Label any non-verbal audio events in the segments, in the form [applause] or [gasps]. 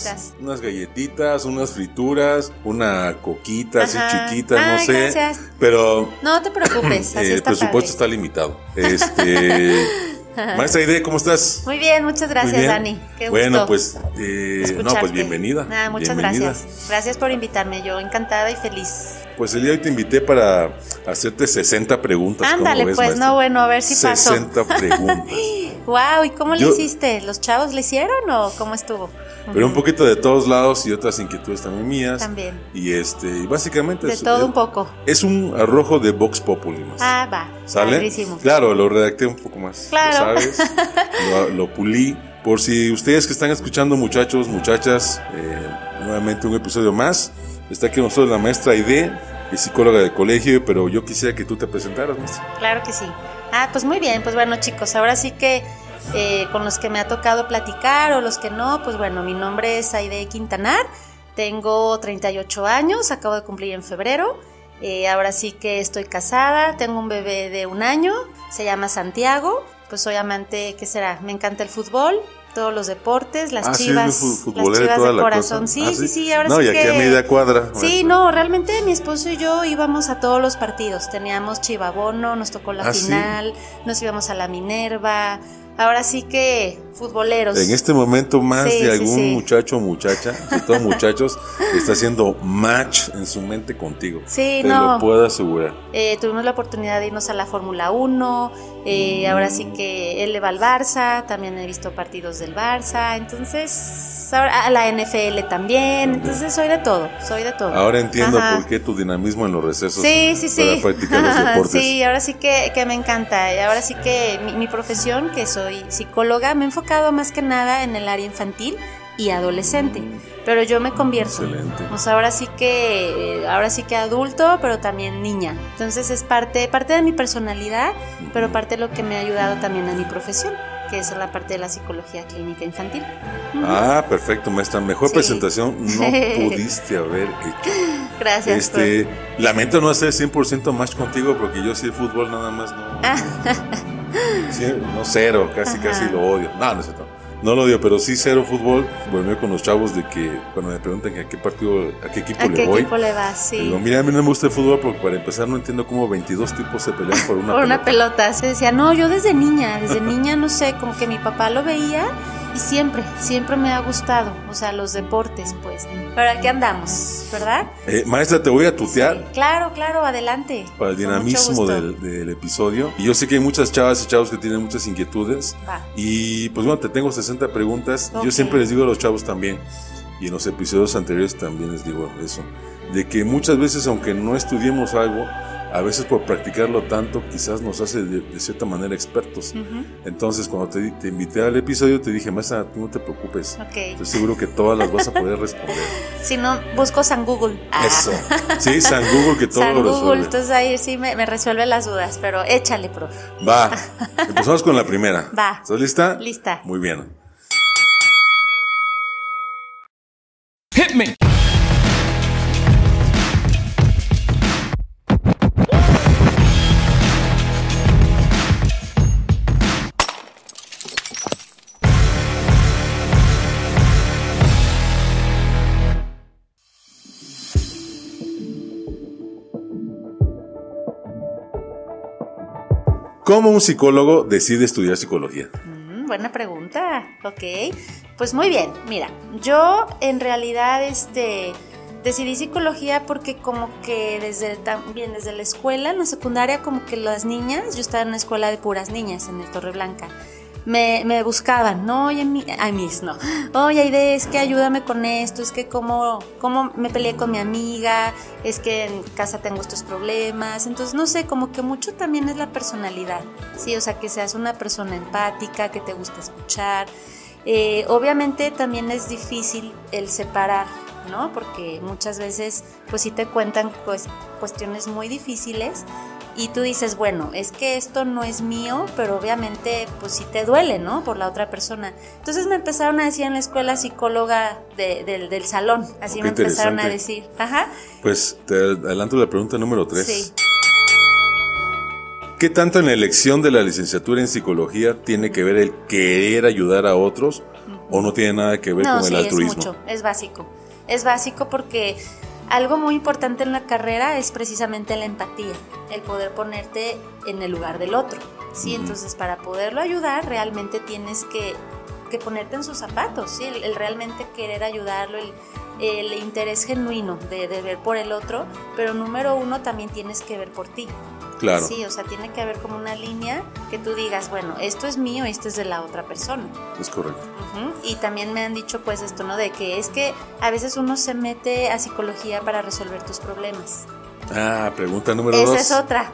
unas, unas galletitas, unas frituras, una coquita así chiquita, no sé. Pero. No te preocupes, [laughs] así El presupuesto está limitado. Este. [laughs] Maestra Aide, ¿cómo estás? Muy bien, muchas gracias, Dani. Qué gusto bueno, pues, eh, no, pues bienvenida. Ah, muchas gracias. Gracias por invitarme, yo encantada y feliz. Pues el día de hoy te invité para hacerte 60 preguntas. Ándale, pues, no, bueno, a ver si 60 [laughs] preguntas. wow, ¿y cómo le hiciste? ¿Los chavos le hicieron o cómo estuvo? Pero un poquito de todos lados y otras inquietudes también mías. También. Y este, básicamente. De todo un poco. Es un arrojo de Vox Populi más. Ah, va. ¿Sale? Claro, lo redacté un poco más. Claro. ¿Sabes? [laughs] lo, pulí. Por si ustedes que están escuchando, muchachos, muchachas, eh, nuevamente un episodio más. Está aquí nosotros la maestra Aide, psicóloga de colegio, pero yo quisiera que tú te presentaras, maestra. Claro que sí. Ah, pues muy bien, pues bueno chicos, ahora sí que eh, con los que me ha tocado platicar o los que no, pues bueno, mi nombre es Aide Quintanar, tengo 38 años, acabo de cumplir en febrero, eh, ahora sí que estoy casada, tengo un bebé de un año, se llama Santiago, pues soy amante, ¿qué será? Me encanta el fútbol, todos los deportes, las ah, chivas, sí, las chivas de corazón. Sí, ah, sí, sí, ahora no, sí y aquí a media cuadra. Sí, no, realmente mi esposo y yo íbamos a todos los partidos. Teníamos Chivabono, nos tocó la ah, final, nos íbamos a la Minerva, ahora sí que futboleros. En este momento más de algún muchacho o muchacha, sobre todo muchachos, está haciendo match en su mente contigo. Sí, Te no. lo puedo asegurar. Eh, tuvimos la oportunidad de irnos a la Fórmula 1, eh, ahora sí que él le va al Barça, también he visto partidos del Barça, entonces a la NFL también, entonces soy de todo, soy de todo. Ahora entiendo por qué tu dinamismo en los recesos sí, sí, sí. para [laughs] practicar los [laughs] deportes. Sí, ahora sí que, me encanta, y ahora sí que mi, profesión, que soy psicóloga, me he enfocado más que nada en el área infantil y adolescente pero yo me convierto. Excelente. O sea, ahora sí que ahora sí que adulto, pero también niña. Entonces es parte parte de mi personalidad, pero parte de lo que me ha ayudado también a mi profesión que es la parte de la psicología clínica infantil. Ah, perfecto, maestra. Mejor presentación no [laughs] pudiste haber hecho. Gracias. Este, lamento no hacer 100% más contigo porque yo sí el fútbol nada más no. [laughs] no cero, casi casi lo odio. No, no es cierto. No lo odio, pero sí cero fútbol. Volví con los chavos de que cuando me preguntan a qué partido, a qué equipo le voy. Equipo le vas, sí. Digo, mira, a mí no me gusta el fútbol porque para empezar no entiendo cómo 22 tipos se pelean por una por pelota. una pelota. Se decía, no, yo desde niña, desde niña, no sé, como que mi papá lo veía y siempre, siempre me ha gustado, o sea, los deportes, pues. Pero aquí andamos, ¿verdad? Eh, maestra, te voy a tutear. claro, claro, adelante. Para el dinamismo del, episodio. Y yo sé que hay muchas chavas y chavos que tienen muchas inquietudes. Y pues bueno, te tengo 60 preguntas. Yo siempre les digo a los chavos también, y en los episodios anteriores también les digo eso, de que muchas veces, aunque no estudiemos algo, a veces por practicarlo tanto quizás nos hace de, cierta manera expertos. Entonces cuando te, invité al episodio te dije, maestra, tú no te preocupes. Estoy seguro que todas las vas a poder responder. [laughs] si no, busco San Google. Ah. Eso. Sí, San Google que todo San lo Google, entonces ahí sí me, resuelve las dudas, pero échale, profe. Va. [laughs] Empezamos con la primera. Va. ¿Estás lista? Lista. Muy bien. Hit me. ¿Cómo un psicólogo decide estudiar psicología? Mm, buena pregunta, ok. Pues muy bien, mira, yo en realidad este, decidí psicología porque como que desde también desde la escuela, en la secundaria, como que las niñas, yo estaba en una escuela de puras niñas en el Torre Blanca me, buscaban, no, oye, ay, mis, no, oye, Aide, es que ayúdame con esto, es que cómo, cómo me peleé con mi amiga, es que en casa tengo estos problemas, entonces, no sé, como que mucho también es la personalidad, sí, o sea, que seas una persona empática, que te gusta escuchar, eh, obviamente también es difícil el separar, ¿no? Porque muchas veces, pues sí te cuentan pues, cuestiones muy difíciles y tú dices, bueno, es que esto no es mío, pero obviamente pues sí te duele, ¿no? Por la otra persona. Entonces me empezaron a decir en la escuela psicóloga del salón, así me empezaron a decir. Ajá. Pues te adelanto la pregunta número tres. Sí. ¿Qué tanto en la elección de la licenciatura en psicología tiene que ver el querer ayudar a otros ¿O no tiene nada que ver con el altruismo? Es mucho, es básico. Es básico porque algo muy importante en la carrera es precisamente la empatía, el poder ponerte en el lugar del otro. Sí, entonces para poderlo ayudar realmente tienes que, que ponerte en sus zapatos, ¿sí? el, realmente querer ayudarlo, el, el interés genuino de, de, ver por el otro, pero número uno también tienes que ver por ti. Claro. Sí, o sea, tiene que haber como una línea que tú digas, bueno, esto es mío, esto es de la otra persona. Es correcto. Y también me han dicho pues esto, ¿no? De que es que a veces uno se mete a psicología para resolver tus problemas. Ah, pregunta número Esa dos. es otra.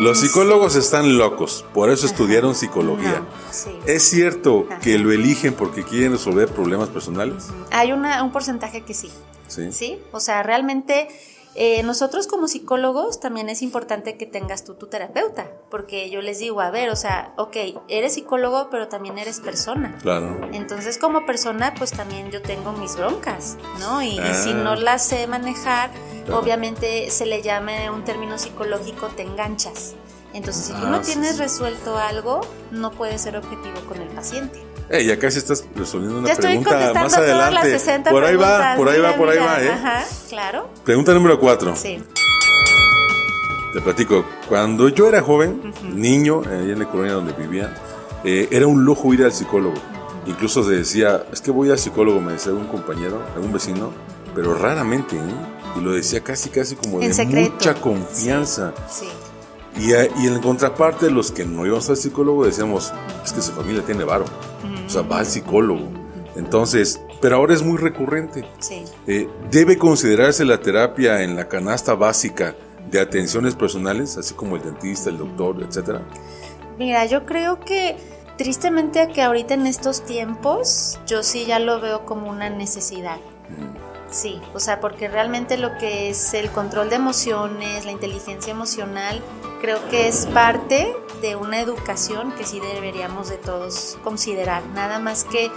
Los psicólogos están locos, por eso estudiaron psicología. No, sí. ¿Es cierto Ajá. que lo eligen porque quieren resolver problemas personales? Hay una, un porcentaje que sí. Sí. Sí, o sea, realmente eh, nosotros como psicólogos también es importante que tengas tú tu terapeuta, porque yo les digo, a ver, o sea, ok, eres psicólogo, pero también eres persona. Claro. Entonces, como persona, pues también yo tengo mis broncas, ¿no? Y, Ah. si no las sé manejar, Claro. obviamente se le llama un término psicológico, te enganchas. Entonces, si tú Ah, no sí, tienes sí. resuelto algo, no puedes ser objetivo con el paciente. Ey, ya casi estás resolviendo una ya estoy pregunta contestando más todas adelante. las 60 por ahí va, por ahí va, por ahí mira. va, ¿eh? Ajá, claro. Pregunta número cuatro. Sí. Te platico, cuando yo era joven, niño, eh, ahí en la colonia donde vivía, eh, era un lujo ir al psicólogo. Incluso se decía, es que voy al psicólogo, me decía un compañero, algún vecino, pero raramente, ¿eh? Y lo decía casi, casi como En de secreto. mucha confianza. Sí. Y, a- y en contraparte, los que no íbamos al psicólogo decíamos, es que su familia tiene varo. O sea, va al psicólogo. Entonces, pero ahora es muy recurrente. Sí. Eh, ¿Debe considerarse la terapia en la canasta básica de atenciones personales, así como el dentista, el doctor, etcétera? Mira, yo creo que tristemente que ahorita en estos tiempos, yo sí ya lo veo como una necesidad. Sí, o sea, porque realmente lo que es el control de emociones, la inteligencia emocional, creo que es parte de una educación que sí deberíamos de todos considerar. Nada más que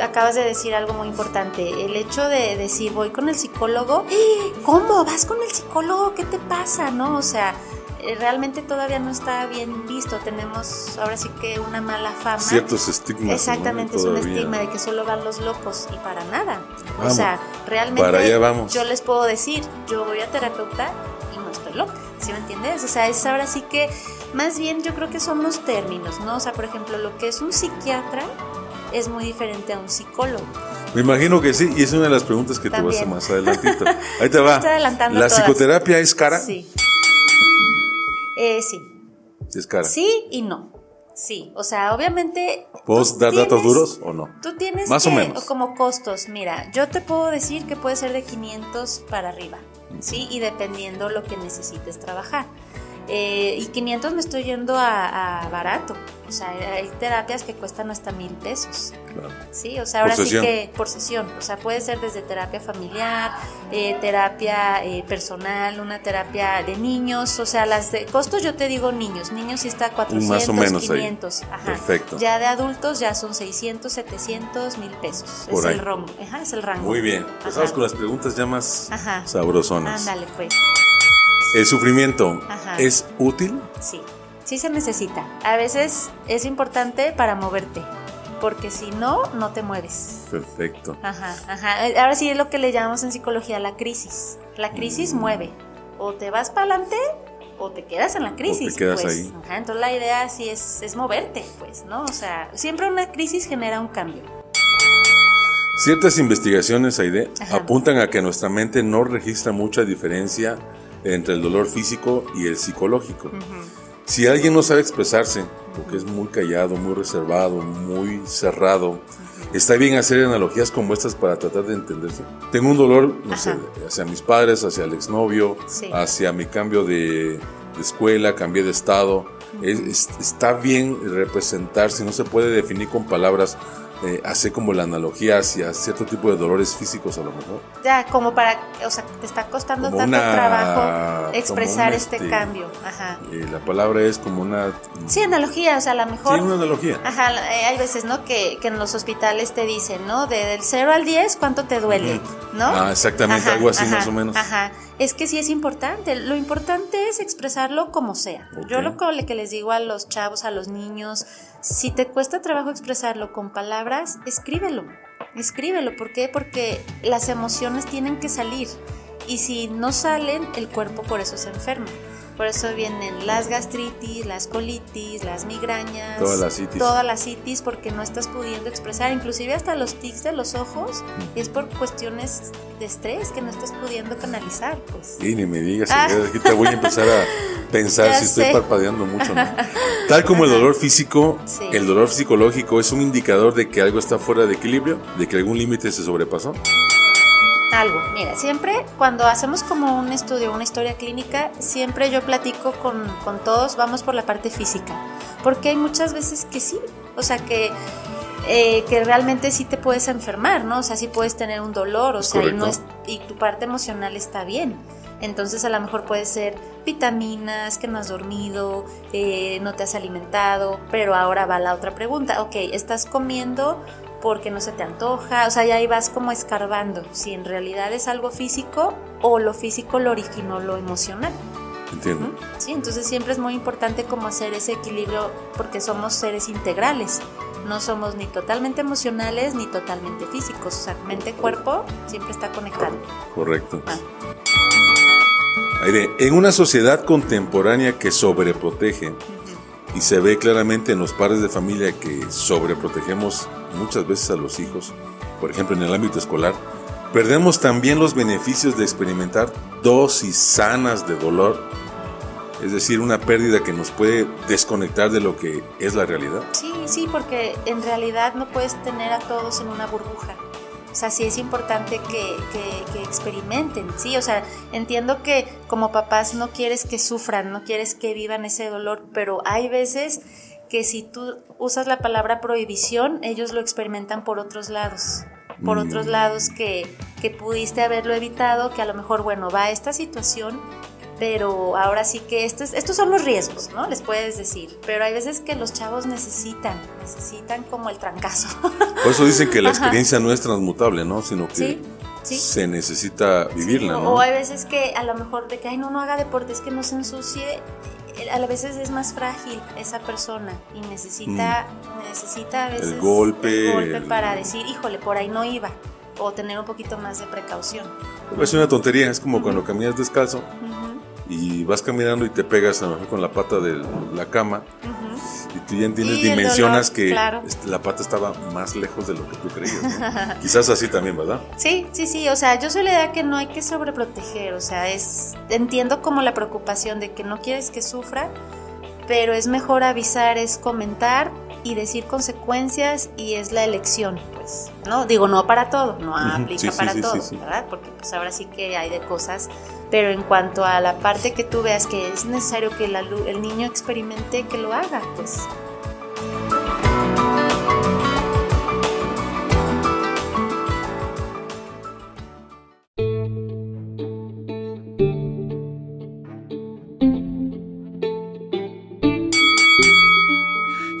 acabas de decir algo muy importante, el hecho de decir voy con el psicólogo. [gasps] ¿cómo vas con el psicólogo? ¿Qué te pasa? ¿No? O sea, eh, realmente todavía no está bien visto, tenemos ahora sí que una mala fama. Ciertos estigmas. Exactamente, ¿no? es un estigma de que solo van los locos y para nada. Vamos, o sea, realmente para allá vamos. yo les puedo decir, yo voy a terapeuta y no estoy loca, ¿sí me entiendes? O sea, es ahora sí que, más bien yo creo que son los términos, ¿no? O sea, por ejemplo, lo que es un psiquiatra es muy diferente a un psicólogo. Me imagino que sí, y es una de las preguntas que te voy a más adelantito. [laughs] Ahí te va. ¿La todas. psicoterapia es cara? Sí. Eh, sí. Es cara. Sí y no. Sí, o sea, obviamente... ¿Puedo tú dar datos duros o no? Tú tienes Más o menos. como costos, mira, yo te puedo decir que puede ser de 500 para arriba, ¿sí? Y dependiendo lo que necesites trabajar. Eh, y 500 me estoy yendo a, a barato, o sea, hay terapias que cuestan hasta mil pesos, Claro. ¿sí? O sea, ahora sí que por sesión, o sea, puede ser desde terapia familiar, eh, terapia eh, personal, una terapia de niños, o sea, las de costos yo te digo niños, niños sí está 400, Más o menos ahí. 500, ajá. Perfecto. Ya de adultos ya son 600, 700, mil pesos. Por es ahí. el rango. Ajá, es el rango. Muy bien. Empezamos con las preguntas ya más Ajá. sabrosonas. Ándale, pues. ¿El sufrimiento Ajá. es útil? Sí, sí se necesita. A veces es importante para moverte, porque si no, no te mueves. Perfecto. Ajá, ajá. Eh, Ahora sí es lo que le llamamos en psicología la crisis. La crisis mueve. O te vas para adelante o te quedas en la crisis. quedas pues. ahí. Ajá, entonces la idea sí es, es moverte, pues, ¿no? O sea, siempre una crisis genera un cambio. Ciertas investigaciones, Aide, Ajá. apuntan a que nuestra mente no registra mucha diferencia entre el dolor físico y el psicológico. Si alguien no sabe expresarse, porque es muy callado, muy reservado, muy cerrado, está bien hacer analogías como estas para tratar de entenderse. Tengo un dolor, no sé, hacia mis padres, hacia el exnovio, Sí. hacia mi cambio de, de escuela, cambié de estado. Es- es- está bien representar, si no se puede definir con palabras, eh, hacer como la analogía hacia cierto tipo de dolores físicos a lo mejor. Ya, como para, o sea, te está costando Como tanto una- trabajo expresar este, este, cambio. Ajá. Eh, la palabra es como una... Sí, analogía, o sea, a lo mejor. Sí, una analogía. Ajá, eh, hay veces, ¿no? Que, que en los hospitales te dicen, ¿no? De, del 0 al 10, ¿cuánto te duele? ¿No? Ah, exactamente, algo así más o menos. Ajá. es que sí es importante. Lo importante es expresarlo como sea. Yo lo que les digo a los chavos, a los niños, si te cuesta trabajo expresarlo con palabras, escríbelo. Escríbelo. ¿Por qué? Porque las emociones tienen que salir. Y si no salen, el cuerpo por eso se enferma. Por eso vienen las gastritis, las colitis, las migrañas, todas las citis. Todas las citis porque no estás pudiendo expresar, inclusive hasta los tics de los ojos, es por cuestiones de estrés que no estás pudiendo canalizar, pues. Y ni me digas, ah. te voy a empezar a [laughs] pensar si estoy parpadeando mucho, ¿no? [laughs] Tal como el dolor físico, el dolor psicológico es un indicador de que algo está fuera de equilibrio, de que algún límite se sobrepasó algo. Mira, siempre cuando hacemos como un estudio, una historia clínica, siempre yo platico con, todos, vamos por la parte física. Porque hay muchas veces que sí, o sea, que, eh, que realmente sí te puedes enfermar, ¿no? O sea, sí puedes tener un dolor, o sea, y, no es, y tu parte emocional está bien. Entonces a lo mejor puede ser vitaminas, que no has dormido, eh, no te has alimentado, pero ahora va la otra pregunta, ok, estás comiendo porque no se te antoja, o sea, ya ahí vas como escarbando si en realidad es algo físico o lo físico lo originó lo emocional. Entiendo. Sí, entonces siempre es muy importante como hacer ese equilibrio porque somos seres integrales, no somos ni totalmente emocionales ni totalmente físicos, o sea, mente-cuerpo siempre está conectado. Correcto. Ah. Aire, en una sociedad contemporánea que sobreprotege, y se ve claramente en los padres de familia que sobreprotegemos muchas veces a los hijos, por ejemplo en el ámbito escolar, perdemos también los beneficios de experimentar dosis sanas de dolor, es decir, una pérdida que nos puede desconectar de lo que es la realidad. Sí, sí, porque en realidad no puedes tener a todos en una burbuja. O sea, sí es importante que, que, experimenten, ¿sí? O sea, entiendo que como papás no quieres que sufran, no quieres que vivan ese dolor, pero hay veces que si tú usas la palabra prohibición, ellos lo experimentan por otros lados, por mm. otros lados que, que pudiste haberlo evitado, que a lo mejor, bueno, va a esta situación pero ahora sí que estos, estos son los riesgos, ¿no? Les puedes decir, pero hay veces que los chavos necesitan, necesitan como el trancazo. Por eso dicen que la experiencia no es transmutable, ¿no? Sino que se necesita vivirla, ¿no? O hay veces que a lo mejor de que, ay, no, no haga deporte, es que no se ensucie, a veces es más frágil esa persona y necesita, mm. necesita a veces el golpe, el golpe para decir, híjole, por ahí no iba o tener un poquito más de precaución. Es una tontería, es como cuando caminas descalzo y vas caminando y te pegas a lo mejor con la pata de la cama y tú ya entiendes, dimensionas que este, la pata estaba más lejos de lo que tú creías. [laughs] Quizás así también, ¿verdad? Sí, sí, sí, o sea, yo soy la idea que no hay que sobreproteger, o sea, es entiendo como la preocupación de que no quieres que sufra, pero es mejor avisar, es comentar y decir consecuencias y es la elección, pues, ¿no? Digo, no para todo, no aplica para todo, ¿verdad? Porque pues ahora sí que hay de cosas pero en cuanto a la parte que tú veas que es necesario que el niño experimente, que lo haga, pues.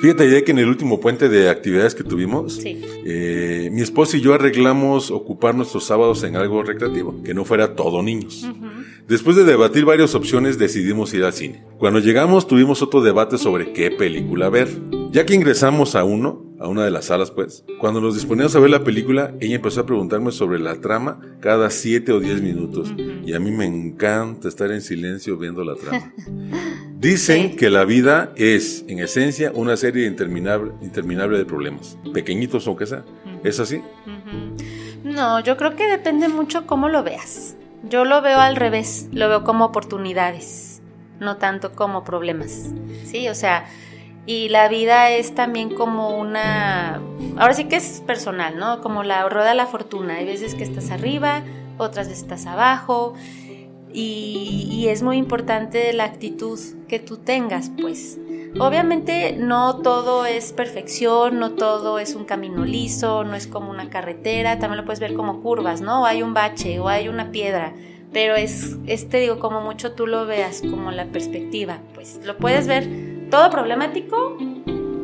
Fíjate ya que en el último puente de actividades que tuvimos, eh, mi esposo y yo arreglamos ocupar nuestros sábados en algo recreativo, que no fuera todo niños. Después de debatir varias opciones, decidimos ir al cine. Cuando llegamos, tuvimos otro debate sobre qué película ver. Ya que ingresamos a uno, a una de las salas, pues, cuando nos disponíamos a ver la película, ella empezó a preguntarme sobre la trama cada 7 o 10 minutos. Y a mí me encanta estar en silencio viendo la trama. Dicen [laughs] que la vida es, en esencia, una serie interminable, interminable de problemas, pequeñitos o que sea. ¿Es así? No, yo creo que depende mucho cómo lo veas. Yo lo veo al revés, lo veo como oportunidades, no tanto como problemas. Sí, o sea, y la vida es también como una, ahora sí que es personal, ¿no? Como la rueda de la fortuna. Hay veces que estás arriba, otras veces estás abajo. Y, y, es muy importante la actitud que tú tengas, pues. Obviamente no todo es perfección, no todo es un camino liso, no es como una carretera, también lo puedes ver como curvas, ¿no? O hay un bache o hay una piedra, pero es, este digo, como mucho tú lo veas, como la perspectiva, pues lo puedes ver todo problemático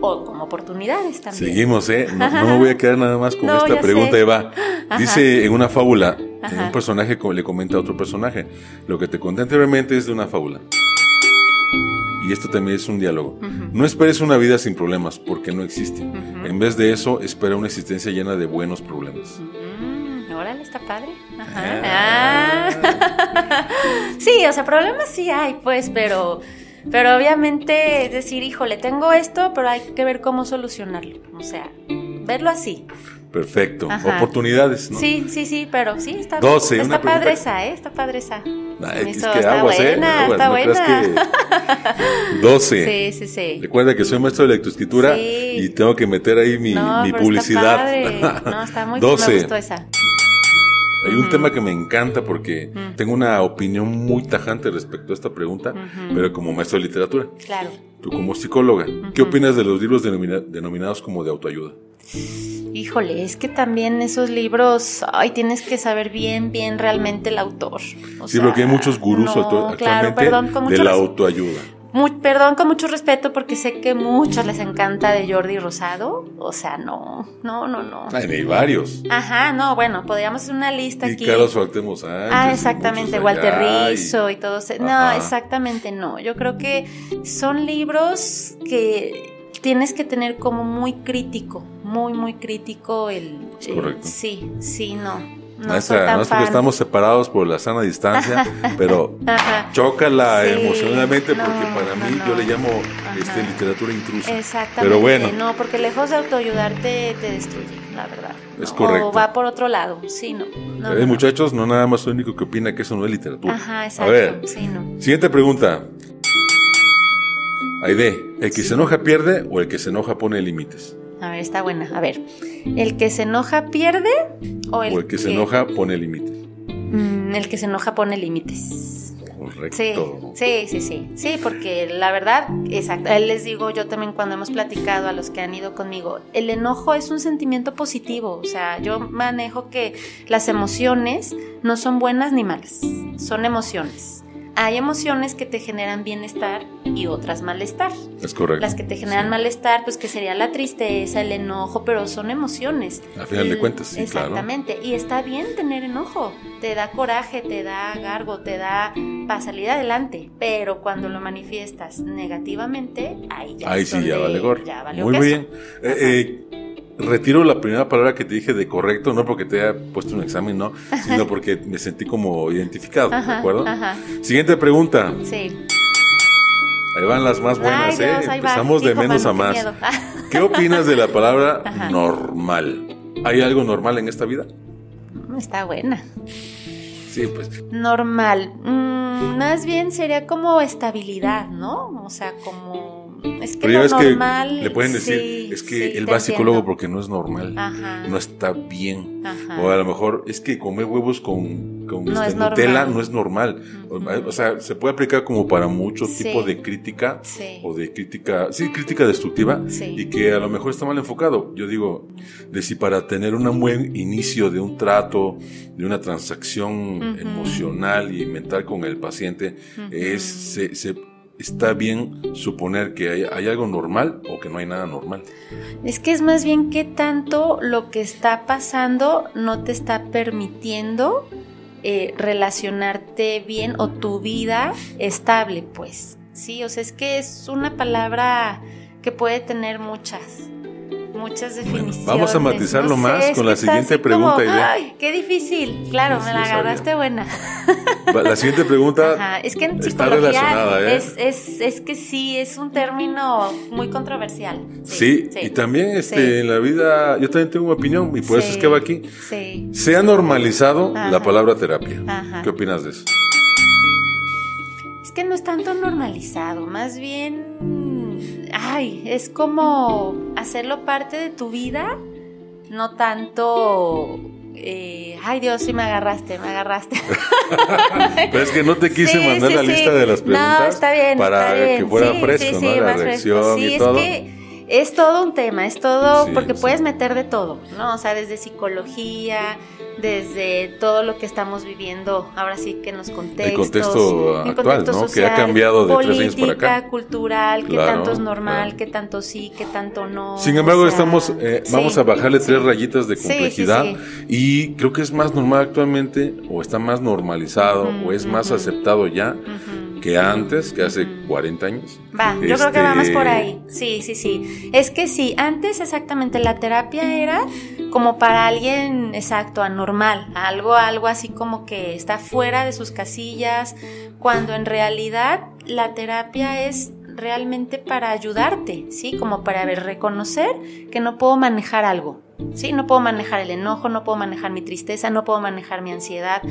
o como oportunidades también. Seguimos, ¿eh? No, me [laughs] voy a quedar nada más con esta pregunta, Eva. Dice en una fábula, un personaje le comenta a otro personaje. Lo que te conté anteriormente es de una fábula. Y esto también es un diálogo. No esperes una vida sin problemas, porque no existe. En vez de eso, espera una existencia llena de buenos problemas. órale, está padre. Ajá. Ah. [laughs] sí, o sea, problemas sí hay, pues, pero, pero obviamente es decir, híjole, tengo esto, pero hay que ver cómo solucionarlo. O sea, verlo así. Perfecto. Oportunidades, ¿no? Sí, sí, sí, pero sí, está, 12, está padre esa, ¿eh? Está padre esa. es que está aguas, ¿eh? buena, está buena. Que [laughs] 12. Sí, sí, sí. Recuerda que soy maestro de lectoescritura y tengo que meter ahí mi, mi publicidad. Está padre. [laughs] No, está muy 12. Me gustó esa. Hay un tema que me encanta porque tengo una opinión muy tajante respecto a esta pregunta, pero como maestro de literatura. Claro. Tú como psicóloga, ¿qué opinas de los libros denominados como de autoayuda? Híjole, es que también esos libros, ay, tienes que saber bien, bien realmente el autor. sí, porque hay muchos gurús actualmente de la autoayuda perdón con mucho respeto porque sé que muchos les encanta de Jordi Rosado. O sea, no, no, no, no. hay varios. Ajá, no, bueno, podríamos hacer una lista y aquí. Carlos Sánchez. Ah, exactamente, Walter Rizzo y, todo. No, exactamente no. Yo creo que son libros que tienes que tener como muy crítico, muy, muy crítico el... correcto. sí, sí, no. No, no es porque estamos separados por la sana distancia, [laughs] pero chócala emocionalmente porque para mí yo le llamo este, literatura intrusa. Exactamente. Pero bueno. No, porque lejos de autoayudarte te destruye, la verdad. Es correcto. O va por otro lado, sí, no. no, muchachos, no nada más lo único que opina que eso no es literatura. Ajá, exacto. A ver, sí, no. siguiente pregunta. Aide, ¿el que se enoja pierde o el que se enoja pone límites? A ver, está buena. A ver, ¿el que se enoja pierde o el, que, se enoja pone límites? Mm, el que se enoja pone límites. Correcto. Sí, sí, sí, sí, porque la verdad, exacto, les digo yo también cuando hemos platicado a los que han ido conmigo, el enojo es un sentimiento positivo, o sea, yo manejo que las emociones no son buenas ni malas, son emociones hay emociones que te generan bienestar y otras malestar. Es correcto. Las que te generan malestar, pues que sería la tristeza, el enojo, pero son emociones. A final de cuentas, sí, Exactamente. Y está bien tener enojo. Te da coraje, te da gargo, te da para salir adelante. Pero cuando lo manifiestas negativamente, ahí ya. Ahí sí, ya vale Muy bien. Eh, eh, retiro la primera palabra que te dije de correcto, no porque te haya puesto un examen, no, sino porque me sentí como identificado, ¿de acuerdo? Siguiente pregunta. Sí. Ahí van las más buenas, ¿eh? Empezamos de menos a más. [laughs] Qué, opinas de la palabra normal? ¿Hay algo normal en esta vida? Está buena. Sí, pues. Normal. Mm, más bien sería como estabilidad, ¿no? O sea, como es que Pero que le pueden decir, es que él va psicólogo porque no es normal, no está bien. O a lo mejor es que comer huevos con, con no este, Nutella no es normal. O sea, se puede aplicar como para muchos tipos de crítica o de crítica, sí, crítica destructiva y que a lo mejor está mal enfocado. Yo digo, de si para tener un buen inicio de un trato, de una transacción emocional y mental con el paciente, es, se, se está bien suponer que hay, algo normal o que no hay nada normal. Es que es más bien que tanto lo que está pasando no te está permitiendo eh, relacionarte bien o tu vida estable, pues. Sí, o sea, es que es una palabra que puede tener muchas muchas definiciones. vamos a matizarlo más con la siguiente pregunta. Ay, qué difícil. Claro, me la agarraste buena. La siguiente pregunta [laughs] es que en está relacionada. ¿eh? Es, es, es, que sí, es un término muy controversial. Sí, y también este, en la vida, yo también tengo una opinión y por eso es que va aquí. Se ha normalizado la palabra terapia. ¿Qué opinas de eso? Que no es tanto normalizado, más bien ay, es como hacerlo parte de tu vida, no tanto eh, ay Dios, sí me agarraste, me agarraste. [laughs] Pero es que no te quise mandar la lista de las preguntas no, está bien, para está bien. que fuera fresco, ¿no? La reacción y todo. Es que es todo un tema, es todo, porque puedes meter de todo, ¿no? O sea, desde psicología, desde todo lo que estamos viviendo, ahora sí que en los contextos. El contexto actual, ¿no? que ha cambiado de política, tres años para acá. cultural, qué tanto es normal, qué tanto sí, qué tanto no. Sin embargo, estamos, eh, vamos a bajarle tres rayitas de complejidad y creo que es más normal actualmente, o está más normalizado, o es más aceptado ya que antes, que hace 40 años. Va, yo creo que va más por este, ahí. Sí, sí, sí. Es que sí, antes exactamente la terapia era como para alguien exacto, anormal, algo, algo así como que está fuera de sus casillas, cuando en realidad la terapia es realmente para ayudarte, ¿sí? Como para ver, reconocer que no puedo manejar algo, ¿sí? No puedo manejar el enojo, no puedo manejar mi tristeza, no puedo manejar mi ansiedad.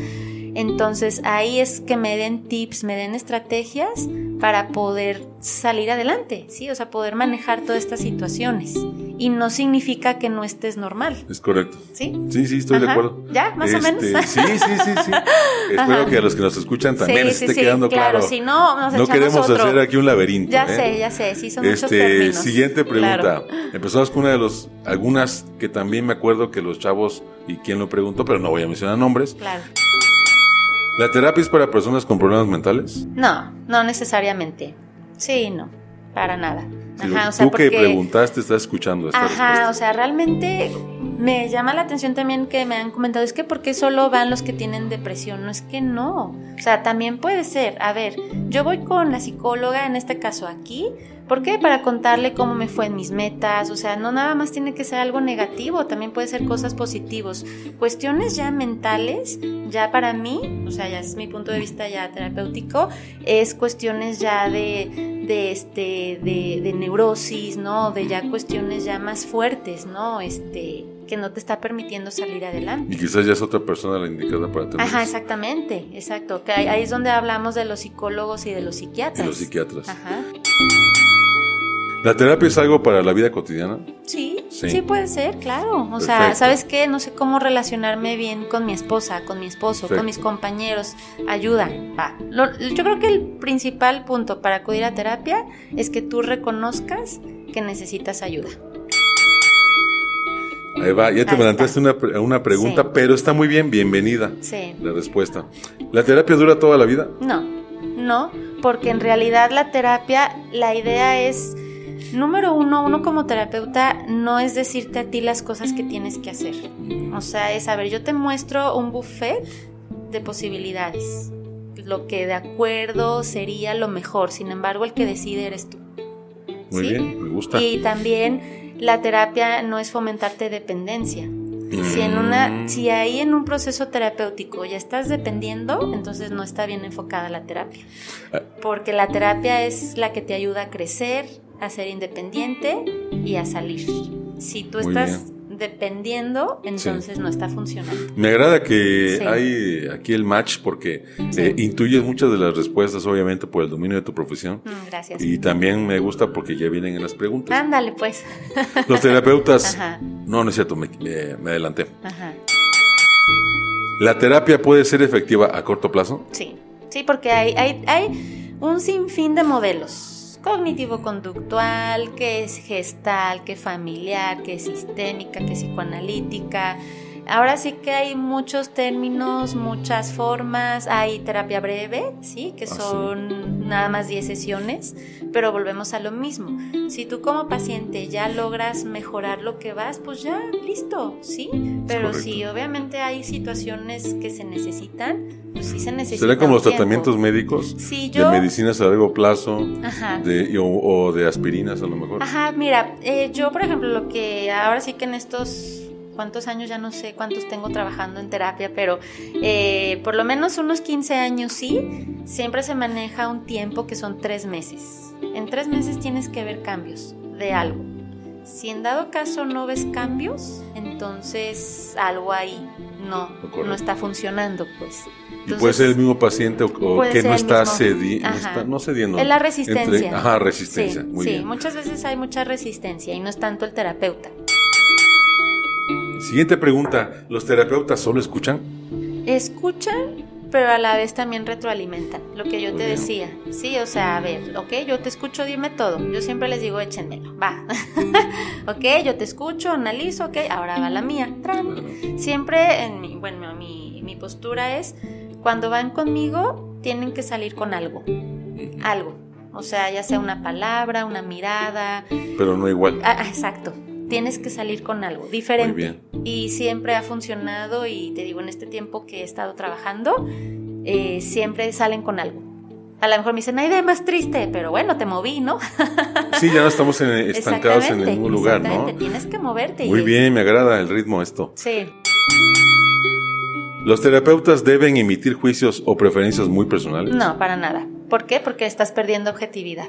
Entonces ahí es que me den tips, me den estrategias para poder salir adelante, ¿sí? O sea, poder manejar todas estas situaciones. Y no significa que no estés normal. Es correcto. ¿Sí? Sí, sí, estoy de acuerdo. ¿Ya? ¿Más o menos? Este, sí, sí, sí, sí. [laughs] Espero que a los que nos escuchan también les esté quedando claro. Si no, nos no queremos hacer aquí un laberinto. Ya ¿eh? sé, ya sé. Sí, son este, muchos términos. Siguiente pregunta. Empezamos con una de los, algunas que también me acuerdo que los chavos, y quién lo preguntó, pero no voy a mencionar nombres. Claro. ¿La terapia es para personas con problemas mentales? No, no necesariamente. Sí, no, para nada. Ajá, o sea, tú que preguntaste, estás escuchando esta Ajá, o sea, realmente me llama la atención también que me han comentado, es que ¿por qué solo van los que tienen depresión? No es que no. O sea, también puede ser. A ver, yo voy con la psicóloga, en este caso aquí, ¿Por qué? Para contarle cómo me fue en mis metas, o sea, no nada más tiene que ser algo negativo, también puede ser cosas positivas. Cuestiones ya mentales, ya para mí, o sea, ya es mi punto de vista ya terapéutico, es cuestiones ya de, de este, de, de neurosis, ¿no? De ya cuestiones ya más fuertes, ¿no? Este, que no te está permitiendo salir adelante. Y quizás ya es otra persona la indicada para tener. Ajá, exactamente, exacto. Que ahí, es donde hablamos de los psicólogos y de los psiquiatras. De los psiquiatras. Ajá. ¿La terapia es algo para la vida cotidiana? Sí, sí, puede ser, claro. O sea, ¿sabes qué? No sé cómo relacionarme bien con mi esposa, con mi esposo, con mis compañeros. Ayuda, va. yo creo que el principal punto para acudir a terapia es que tú reconozcas que necesitas ayuda. Ahí va, ya te adelantaste una, una, pregunta, pero está muy bien, bienvenida. Sí. La respuesta. ¿La terapia dura toda la vida? No, no, porque en realidad la terapia, la idea es Número uno, uno como terapeuta no es decirte a ti las cosas que tienes que hacer. O sea, es, a ver, yo te muestro un buffet de posibilidades. Lo que de acuerdo sería lo mejor. Sin embargo, el que decide eres tú. Muy bien, me gusta. Y también la terapia no es fomentarte dependencia. Si, en una, mm. si ahí en un proceso terapéutico ya estás dependiendo, entonces no está bien enfocada la terapia. Ah. Porque la terapia es la que te ayuda a crecer, a ser independiente y a salir. Si tú estás dependiendo, entonces no está funcionando. Me agrada que hay aquí el match porque eh, intuyes muchas de las respuestas, obviamente, por el dominio de tu profesión. Mm, gracias. Y también me gusta porque ya vienen en las preguntas. Ándale, pues. [laughs] Los terapeutas. [laughs] No, no es cierto, me, adelanté. ¿La terapia puede ser efectiva a corto plazo? Sí, sí, porque hay, hay, hay un sinfín de modelos cognitivo-conductual, que es gestal, que familiar, que sistémica, que psicoanalítica. Ahora sí que hay muchos términos, muchas formas. Hay terapia breve, sí, que ah, son nada más 10 sesiones, pero volvemos a lo mismo. Si tú como paciente ya logras mejorar lo que vas, pues ya, listo, sí. Pero si obviamente hay situaciones que se necesitan, pues sí se necesita. ¿Será como los tratamientos médicos? Sí, yo... De medicinas a largo plazo De, o, de aspirinas a lo mejor. Ajá, mira, eh, yo por ejemplo lo que ahora sí que en estos cuántos años, ya no sé cuántos tengo trabajando en terapia, pero eh, por lo menos unos 15 años sí, siempre se maneja un tiempo que son tres meses. En tres meses tienes que ver cambios de algo. Si en dado caso no ves cambios, entonces algo ahí no, no está funcionando, pues. y puede ser el mismo paciente o, que no está, cedi no, cediendo. Es la resistencia. ajá, resistencia. Sí, sí muchas veces hay mucha resistencia y no es tanto el terapeuta. Siguiente pregunta, ¿los terapeutas solo escuchan? Escuchan, pero a la vez también retroalimentan lo que yo te decía. Sí, o sea, a ver, ok, yo te escucho, dime todo. Yo siempre les digo, échenmelo, va. [laughs] ok, yo te escucho, analizo, ok, ahora va la mía. Siempre en mi, bueno, mi, mi postura es, cuando van conmigo, tienen que salir con algo. Algo. O sea, ya sea una palabra, una mirada. Pero no igual. Ah exacto tienes que salir con algo diferente. Y siempre ha funcionado y te digo, en este tiempo que he estado trabajando, eh, siempre salen con algo. A lo mejor me dicen, hay idea más triste, pero bueno, te moví, ¿no? [laughs] sí, ya no estamos estancados en ningún lugar, ¿no? Tienes que moverte. Muy bien, me agrada el ritmo esto. Sí. ¿Los terapeutas deben emitir juicios o preferencias muy personales? No, para nada. ¿Por qué? Porque estás perdiendo objetividad.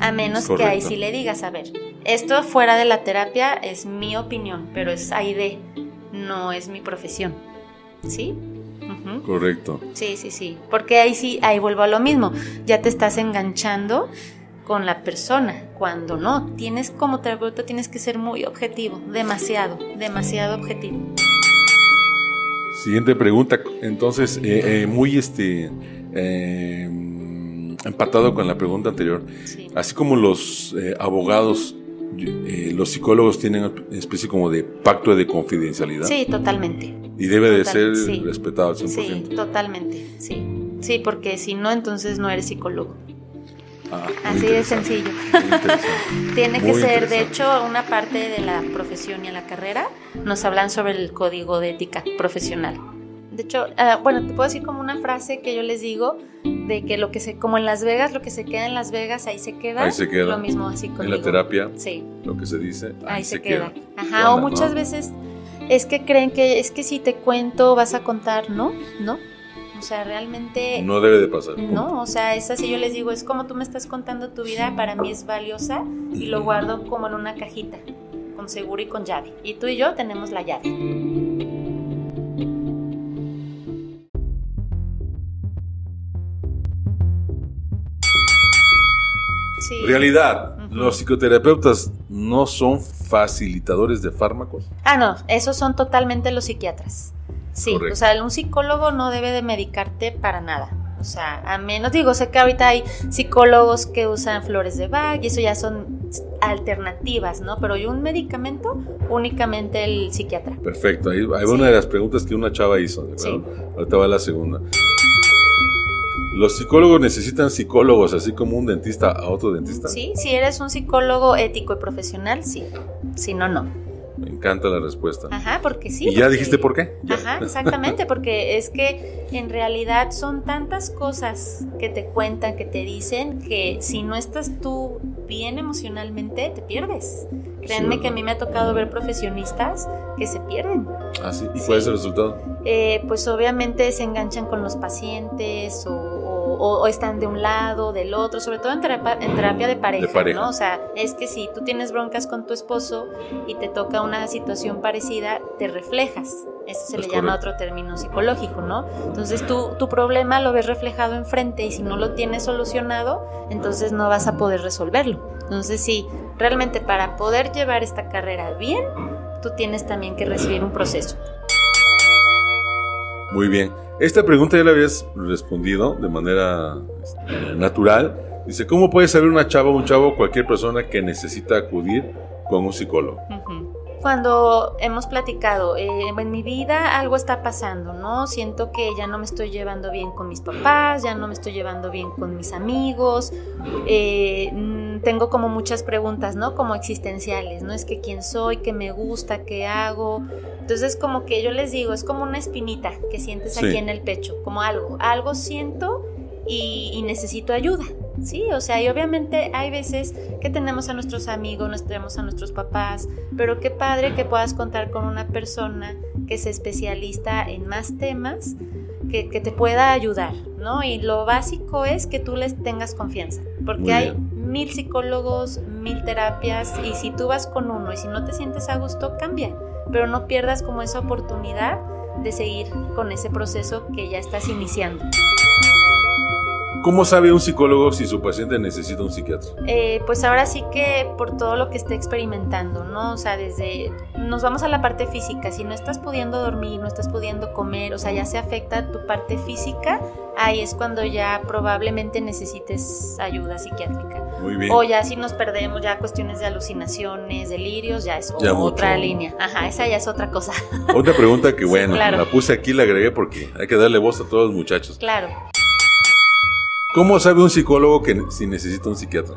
A menos que ahí sí le digas, a ver, esto fuera de la terapia es mi opinión, pero es ahí de, no es mi profesión. ¿Sí? Correcto. Sí, sí, sí. Porque ahí sí, ahí vuelvo a lo mismo. Ya te estás enganchando con la persona, cuando no, tienes como terapeuta tienes que ser muy objetivo, demasiado, demasiado objetivo. Siguiente pregunta, entonces, eh, eh, muy este, eh, empatado con la pregunta anterior, así como los eh, abogados, eh, los psicólogos tienen una especie como de pacto de confidencialidad. Sí, totalmente. Y debe de ser respetado al 100%. Sí, totalmente, sí. Sí, porque si no, entonces no eres psicólogo. Ah, Así de sencillo. [laughs] Tiene que ser, de hecho, una parte de la profesión y la carrera nos hablan sobre el código de ética profesional. De hecho, ah, bueno, te puedo decir como una frase que yo les digo de que lo que se, como en Las Vegas, lo que se queda en Las Vegas, ahí se queda. Ahí se queda. Lo mismo así En la terapia, sí. lo que se dice, ahí, se, queda. Ajá, o muchas veces es que creen que es que si te cuento vas a contar, ¿no? ¿No? O sea, realmente... No debe de pasar. No, o sea, es así, yo les digo, es como tú me estás contando tu vida, para mí es valiosa y lo guardo como en una cajita, con seguro y con llave. Y tú y yo tenemos la llave. Realidad, ¿los psicoterapeutas no son facilitadores de fármacos? Ah, no, esos son totalmente los psiquiatras. Sí, o sea, un psicólogo no debe de medicarte para nada. O sea, a menos, digo, sé que ahorita hay psicólogos que usan flores de Bach y eso ya son alternativas, ¿no? Pero un medicamento, únicamente el psiquiatra. Perfecto, ahí hay una de las preguntas que una chava hizo, Sí. Ahorita va la segunda. ¿Los psicólogos necesitan psicólogos así como un dentista a otro dentista? Sí, si eres un psicólogo ético y profesional, sí. Si no, no. Me encanta la respuesta. Ajá, porque sí. ¿Y ya dijiste por qué? Ajá, exactamente, porque es que en realidad son tantas cosas que te cuentan, que te dicen, que si no estás tú bien emocionalmente, te pierdes. Créanme que a mí me ha tocado ver profesionistas que se pierden. Ah, sí. ¿Y cuál es el resultado? Eh, pues obviamente se enganchan con los pacientes o o, están de un lado, del otro, sobre todo en terapia, en terapia de, pareja, ¿no? O sea, es que si tú tienes broncas con tu esposo y te toca una situación parecida, te reflejas. Eso se le llama otro término psicológico, ¿no? Entonces tú, tu problema lo ves reflejado enfrente y si no lo tienes solucionado, entonces no vas a poder resolverlo. Entonces sí, realmente para poder llevar esta carrera bien, tú tienes también que recibir un proceso. Muy bien. Esta pregunta ya la habías respondido de manera este, natural. Dice, ¿cómo puede saber una chava o un chavo, cualquier persona que necesita acudir con un psicólogo? Cuando hemos platicado, eh, en mi vida algo está pasando, ¿no? Siento que ya no me estoy llevando bien con mis papás, ya no me estoy llevando bien con mis amigos, eh, mm, tengo como muchas preguntas, ¿no? Como existenciales, ¿no? Es que quién soy, qué me gusta, qué hago, entonces como que yo les digo, es como una espinita que sientes aquí en el pecho, como algo, algo siento y, necesito ayuda. Sí, o sea, y obviamente hay veces que tenemos a nuestros amigos, nos tenemos a nuestros papás, pero qué padre que puedas contar con una persona que es especialista en más temas, que, te pueda ayudar, ¿no? Y lo básico es que tú les tengas confianza, porque hay mil psicólogos, mil terapias, y si tú vas con uno y si no te sientes a gusto, cambia pero no pierdas como esa oportunidad de seguir con ese proceso que ya estás iniciando. ¿Cómo sabe un psicólogo si su paciente necesita un psiquiatra? Eh, pues ahora sí que por todo lo que esté experimentando, ¿no? O sea, desde nos vamos a la parte física. Si no estás pudiendo dormir, no estás pudiendo comer, o sea, ya se afecta tu parte física, ahí es cuando ya probablemente necesites ayuda psiquiátrica. Muy bien. O ya si nos perdemos ya cuestiones de alucinaciones, delirios, ya es otra línea. Ajá, esa ya es otra cosa. Otra pregunta que bueno, la puse aquí, la agregué porque hay que darle voz a todos los muchachos. Claro. ¿Cómo sabe un psicólogo que si necesita un psiquiatra?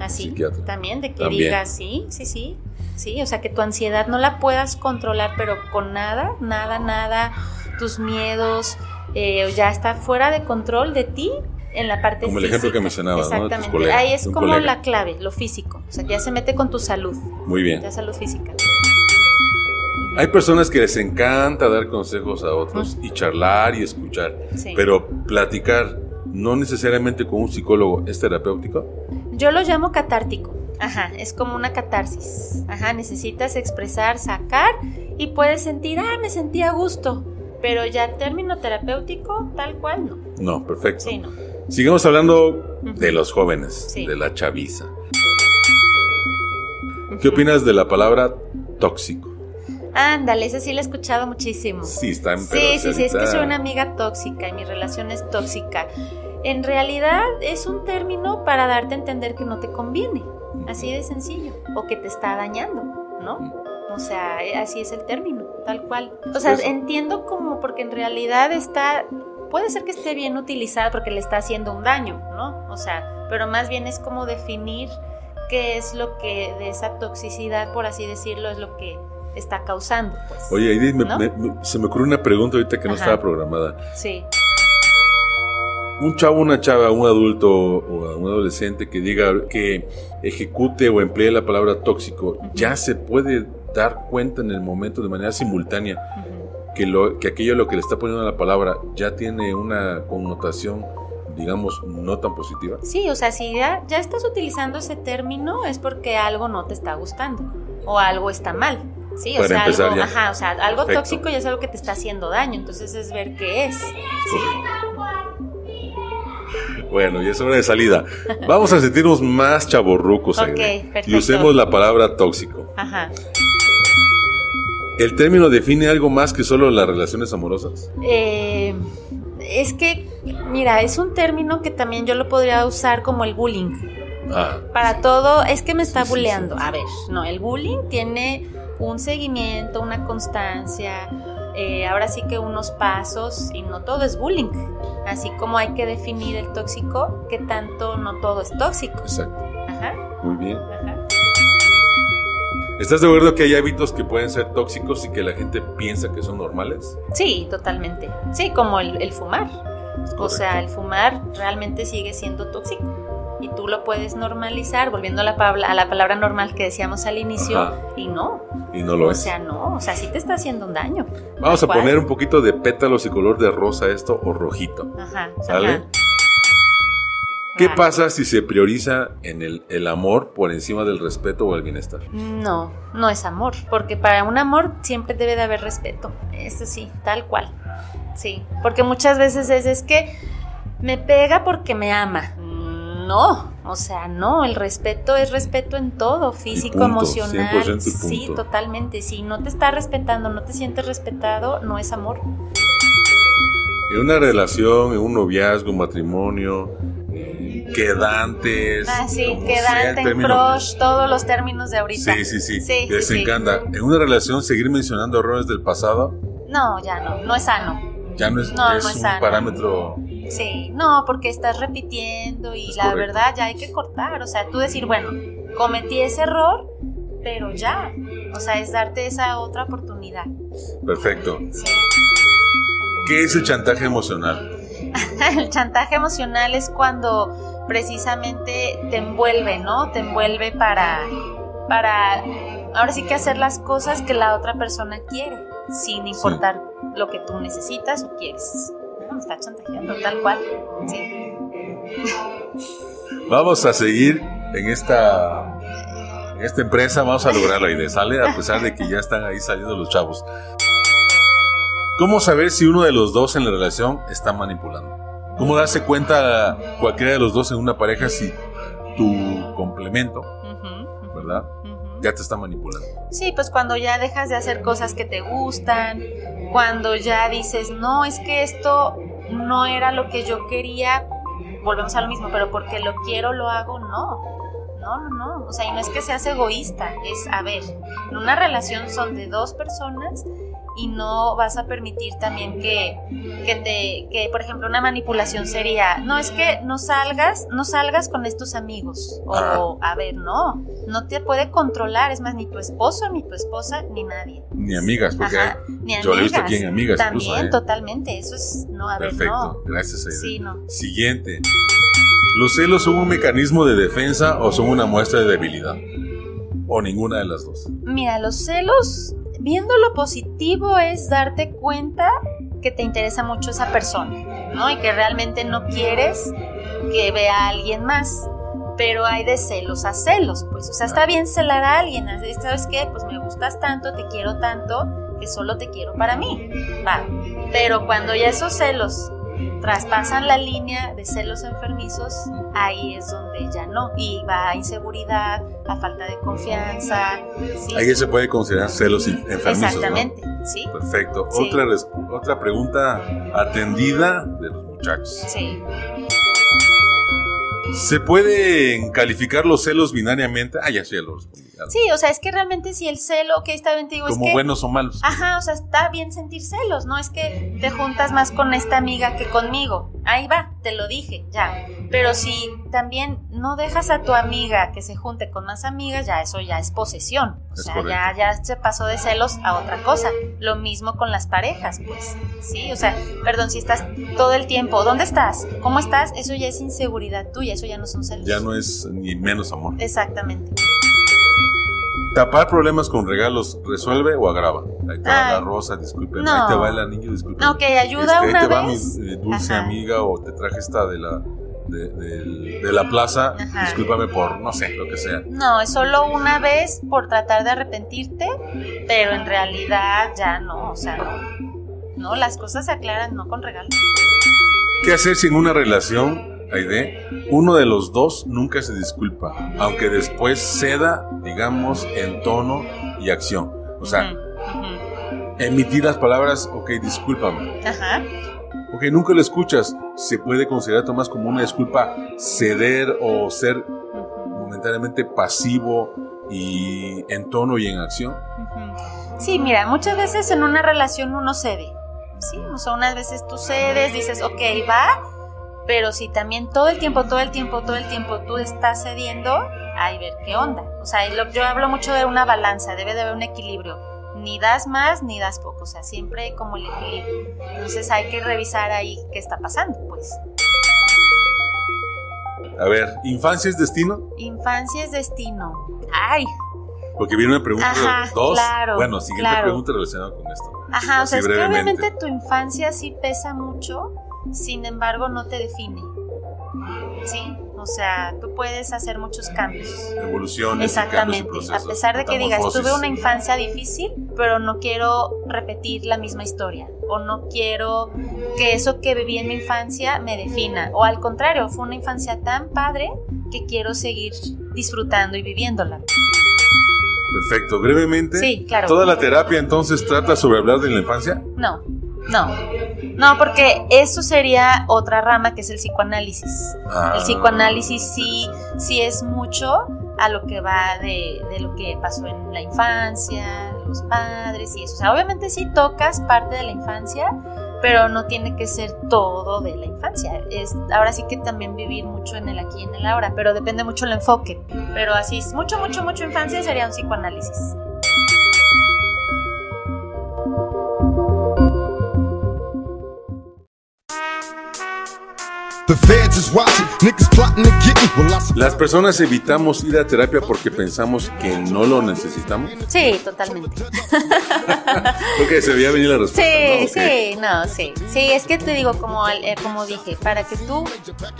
Así. También, de que diga sí, sí, sí. Sí, o sea, que tu ansiedad no la puedas controlar, pero con nada, nada, nada, tus miedos, eh, ya está fuera de control de ti en la parte Como el ejemplo que mencionabas, Exactamente. Ahí es como la clave, lo físico. O sea, ya se mete con tu salud. Muy bien. Ya salud física. Hay personas que les encanta dar consejos a otros y charlar y escuchar, pero platicar no necesariamente con un psicólogo es terapéutico. Yo lo llamo catártico. Ajá, es como una catarsis. Ajá, necesitas expresar, sacar y puedes sentir, ah, me sentí a gusto. Pero ya término terapéutico, tal cual no. No, perfecto. Sí, no. Sigamos hablando de los jóvenes, de la chaviza. ¿Qué opinas de la palabra tóxico? Ándale, esa sí la he escuchado muchísimo. Sí, está en Sí, sí, sí, es que soy una amiga tóxica y mi relación es tóxica. En realidad es un término para darte a entender que no te conviene, así de sencillo, o que te está dañando, ¿no? O sea, eh, así es el término, tal cual. O sea, entiendo como porque en realidad está, puede ser que esté bien utilizada porque le está haciendo un daño, ¿no? O sea, pero más bien es como definir qué es lo que de esa toxicidad, por así decirlo, es lo que está causando. Pues, Oye, Edith, se me ocurre una pregunta ahorita que no estaba programada. Sí. Un chavo, una chava, un adulto o un adolescente que diga que ejecute o emplee la palabra tóxico, ya se puede dar cuenta en el momento de manera simultánea que, lo, que aquello a lo que le está poniendo la palabra ya tiene una connotación digamos, no tan positiva. Sí, o sea, si ya, ya estás utilizando ese término es porque algo no te está gustando o algo está mal. Sí, o sea, algo, ajá, o sea, algo tóxico ya es algo que te está haciendo daño, entonces es ver qué es. Bueno, y es hora de salida. Vamos a sentirnos más chaborrucos. Okay, y usemos la palabra tóxico. Ajá. ¿El término define algo más que solo las relaciones amorosas? Eh, es que, mira, es un término que también yo lo podría usar como el bullying. Ah, Para todo, es que me está bulleando. A ver, no, el bullying tiene un seguimiento, una constancia, eh, ahora sí que unos pasos y no todo es bullying. Así como hay que definir el tóxico, que tanto no todo es tóxico. Exacto. Ajá. Muy bien. Ajá. ¿Estás de acuerdo que hay hábitos que pueden ser tóxicos y que la gente piensa que son normales? Sí, totalmente. Sí, como el fumar. O sea, el fumar realmente sigue siendo tóxico y tú lo puedes normalizar, volviendo a la, a la palabra normal que decíamos al inicio, y no. Y no lo es. O sea, no, o sea, sí te está haciendo un daño. Vamos a poner un poquito de pétalos y color de rosa esto o rojito. Ajá. ¿Sale? ¿Qué pasa si se prioriza en el, el, amor por encima del respeto o el bienestar? No, no es amor, porque para un amor siempre debe de haber respeto. Eso sí, tal cual. Sí, porque muchas veces es, es que me pega porque me ama no, o sea, no, el respeto es respeto en todo, físico, emocional. Sí, totalmente. Si no te está respetando, no te sientes respetado, no es amor. En una relación, en un noviazgo, matrimonio, quedantes. Ah, sí, quedante, crush, todos los términos de ahorita. Sí, sí, sí. sí les encanta. En una relación, seguir mencionando errores del pasado. No, ya no, no es sano. Ya no es, un parámetro Sí, no, porque estás repitiendo y la verdad ya hay que cortar. O sea, tú decir, bueno, cometí ese error, pero ya. O sea, es darte esa otra oportunidad. Perfecto. ¿Qué es el chantaje emocional? [laughs] el chantaje emocional es cuando precisamente te envuelve, ¿no? Te envuelve para, para, ahora sí que hacer las cosas que la otra persona quiere, sin importar lo que tú necesitas o quieres me está chantajeando, tal cual. Sí. Vamos a seguir en esta, en esta empresa, vamos a lograr la idea, ¿sale? A pesar de que ya están ahí saliendo los chavos. ¿Cómo saber si uno de los dos en la relación está manipulando? ¿Cómo darse cuenta cualquiera de los dos en una pareja si tu complemento, ¿verdad? Ya te está manipulando. Sí, pues cuando ya dejas de hacer cosas que te gustan, cuando ya dices, no, es que esto no era lo que yo quería, volvemos a lo mismo, pero porque lo quiero lo hago, no. No, no, no. O sea, y no es que seas egoísta, es, a ver, en una relación son de dos personas y no vas a permitir también que, que te, que por ejemplo una manipulación sería, no es que no salgas, no salgas con estos amigos, o a ver, no, no te puede controlar, es más, ni tu esposo, ni tu esposa, ni nadie. Ni amigas, porque yo he visto aquí en amigas. También, ¿eh? totalmente, eso es, no, a ver, Perfecto, gracias Aide. Sí, no. Siguiente. ¿Los celos son un mecanismo de defensa o son una muestra de debilidad? ¿O ninguna de las dos? Mira, los celos viendo lo positivo es darte cuenta que te interesa mucho esa persona, ¿no? Y que realmente no quieres que vea a alguien más. Pero hay de celos a celos, pues. O sea, está bien celar a alguien. ¿Sabes qué? Pues me gustas tanto, te quiero tanto, que solo te quiero para mí. Va. Pero cuando ya esos celos traspasan la línea de celos enfermizos, ahí es donde ya no. Y va a inseguridad, a falta de confianza. Ahí se puede considerar celos enfermizos. Exactamente, sí. Perfecto. Otra, otra pregunta atendida de los muchachos. Sí. ¿Se pueden calificar los celos binariamente? Ah, ya lo Sí, o sea, es que realmente si el celo, que está bien, te digo, Como es que, buenos o malos. Ajá, o sea, está bien sentir celos, ¿no? Es que te juntas más con esta amiga que conmigo. Ahí va, te lo dije, ya. Pero si también no dejas a tu amiga que se junte con más amigas, ya eso ya es posesión. O sea, ya, ya se pasó de celos a otra cosa. Lo mismo con las parejas, pues. Sí, o sea, perdón, si estás todo el tiempo, ¿dónde estás? ¿Cómo estás? Eso ya es inseguridad tuya, eso ya no son celos. Ya no es ni menos amor. Exactamente. ¿Tapar problemas con regalos resuelve o agrava? Ahí te va la rosa, disculpe. Ahí te va el anillo, disculpe. Ok, ayuda este, una ahí te va mi eh, dulce amiga o te traje esta de la, de, la plaza. Discúlpame por, no sé, lo que sea. No, es solo una vez por tratar de arrepentirte, pero en realidad ya no, o sea, no. No, las cosas se aclaran no con regalos. ¿Qué hacer si en una relación Aide, uno de los dos nunca se disculpa, aunque después ceda, digamos, en tono y acción. O sea, emitir las palabras, ok, discúlpame. Ajá. Ok, nunca lo escuchas. Se puede considerar, Tomás, como una disculpa ceder o ser momentáneamente pasivo y en tono y en acción. Sí, mira, muchas veces en una relación uno cede. Sí, o sea, unas veces tú cedes, dices, ok, va, pero si también todo el tiempo, todo el tiempo, todo el tiempo tú estás cediendo, hay ver qué onda. O sea, yo hablo mucho de una balanza, debe de haber un equilibrio. Ni das más ni das poco, o sea, siempre como el equilibrio. Entonces hay que revisar ahí qué está pasando, pues. A ver, ¿infancia es destino? Infancia es destino. Ay. Porque viene una pregunta dos. bueno, siguiente pregunta relacionada con esto. Ajá, o sea, es que obviamente tu infancia sí pesa mucho sin embargo no te define. ¿Sí? O sea, tú puedes hacer muchos cambios. Evoluciones. Exactamente. a pesar de que digas, tuve una infancia difícil, pero no quiero repetir la misma historia. O no quiero que eso que viví en mi infancia me defina. O al contrario, fue una infancia tan padre que quiero seguir disfrutando y viviéndola. Perfecto. Brevemente. Sí, claro. ¿Toda la terapia entonces trata sobre hablar de la infancia? No. No, no, porque eso sería otra rama que es el psicoanálisis. El ah. psicoanálisis sí, sí es mucho a lo que va de, de, lo que pasó en la infancia, los padres y eso. O sea, obviamente sí tocas parte de la infancia, pero no tiene que ser todo de la infancia. Es ahora sí que también vivir mucho en el aquí y en el ahora, pero depende mucho el enfoque. Pero así es mucho, mucho, mucho infancia sería un psicoanálisis. Las personas evitamos ir a terapia porque pensamos que no lo necesitamos. Sí, totalmente. [laughs] porque se veía venir la respuesta. Sí, sí, no, sí. Sí, es que te digo, como, eh, como dije, para que tú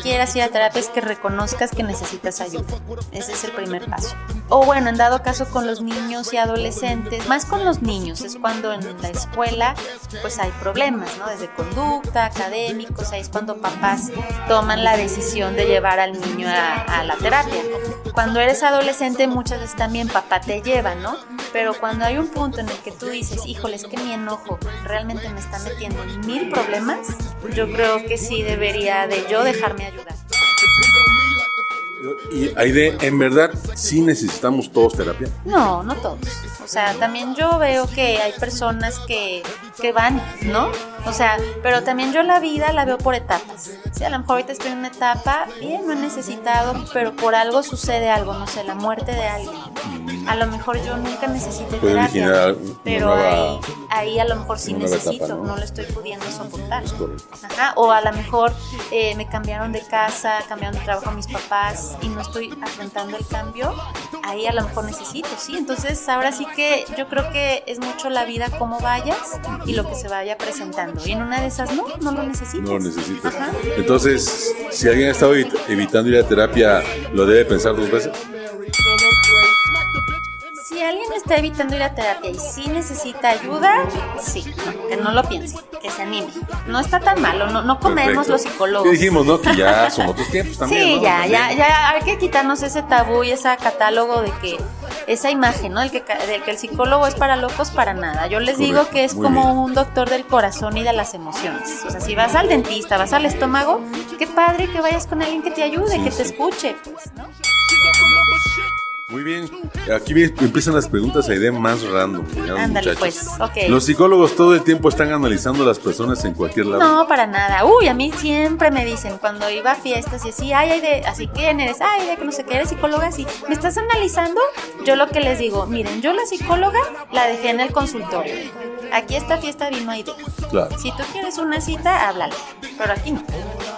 quieras ir a terapia es que reconozcas que necesitas ayuda. Ese es el primer paso. O bueno, en dado caso con los niños y adolescentes, más con los niños, es cuando en la escuela pues hay problemas, ¿no? Desde conducta, académicos, ahí es cuando papás toman la decisión de llevar al niño a, la terapia. Cuando eres adolescente muchas veces también papá te lleva, ¿no? Pero cuando hay un punto en el que tú dices, híjole, es que mi enojo realmente me está metiendo en mil problemas, yo creo que sí debería de yo dejarme ayudar. Y Aide, ¿en verdad sí necesitamos todos terapia? No, no todos. O sea, también yo veo que hay personas que, que van, ¿no? O sea, pero también yo la vida la veo por etapas. Sí, a lo mejor ahorita estoy en una etapa, bien, no he necesitado, pero por algo sucede algo, no sé, la muerte de alguien. A lo mejor yo nunca necesité terapia, pero ahí, ahí, a lo mejor sí necesito, ¿no? lo estoy pudiendo soportar. Ajá, o a lo mejor eh, me cambiaron de casa, cambiaron de trabajo a mis papás y no estoy afrontando el cambio, ahí a lo mejor necesito, sí. Entonces ahora sí que yo creo que es mucho la vida cómo vayas y lo que se vaya presentando. Y en una de esas no, no lo necesitas. No lo necesitas. Entonces, si alguien ha estado evitando ir a terapia, ¿lo debe pensar dos veces? Si alguien está evitando ir a terapia y sí necesita ayuda, sí, que no lo piense, que se anime. No está tan malo, no, no comemos los psicólogos. dijimos, ¿no? Que ya son otros tiempos también. Sí, ya, ya, ya hay que quitarnos ese tabú y ese catálogo de que esa imagen, ¿no? Del que, del que el psicólogo es para locos, para nada. Yo les digo que es como un doctor del corazón y de las emociones. O sea, si vas al dentista, vas al estómago, qué padre que vayas con alguien que te ayude, que te escuche, pues, ¿no? Muy bien, aquí empiezan las preguntas a idea más random. Ándale, pues, ok. Los psicólogos todo el tiempo están analizando a las personas en cualquier lado. No, para nada. Uy, a mí siempre me dicen cuando iba a fiestas y así, ay, ay, de, así, ¿quién eres? Ay, de que no sé qué, eres psicóloga, así. ¿Me estás analizando? Yo lo que les digo, miren, yo la psicóloga la dejé en el consultorio. Aquí esta fiesta vino a idea. Claro. Si tú quieres una cita, háblale. Pero aquí no.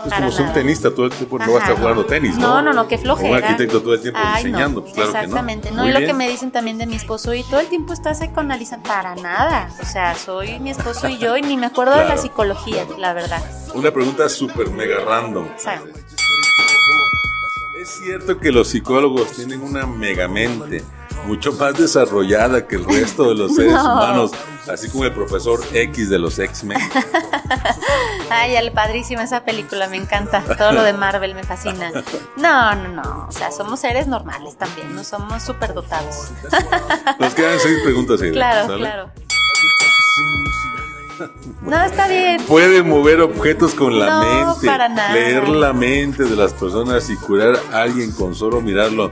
Es como si un tenista todo el tiempo no va a estar jugando tenis, ¿no? No, no, no, qué flojera. un arquitecto todo el tiempo diseñando, pues claro Exactamente, ¿no? Y lo que me dicen también de mi esposo, y todo el tiempo estás psicoanalizando. Para nada. O sea, soy mi esposo y yo, y ni me acuerdo de la psicología, la verdad. Una pregunta súper mega random. ¿Es cierto que los psicólogos tienen una megamente mucho más desarrollada que el resto de los [laughs] seres humanos, así como el profesor X de los X-Men. [laughs] Ay, el padrísimo esa película, me encanta. Todo lo de Marvel me fascina. No, no, no. O sea, somos seres normales también, no somos superdotados. [laughs] Nos quedan seis preguntas, ahí. Claro, claro. No, está bien. Puede mover objetos con la mente, leer la mente de las personas y curar a alguien con solo mirarlo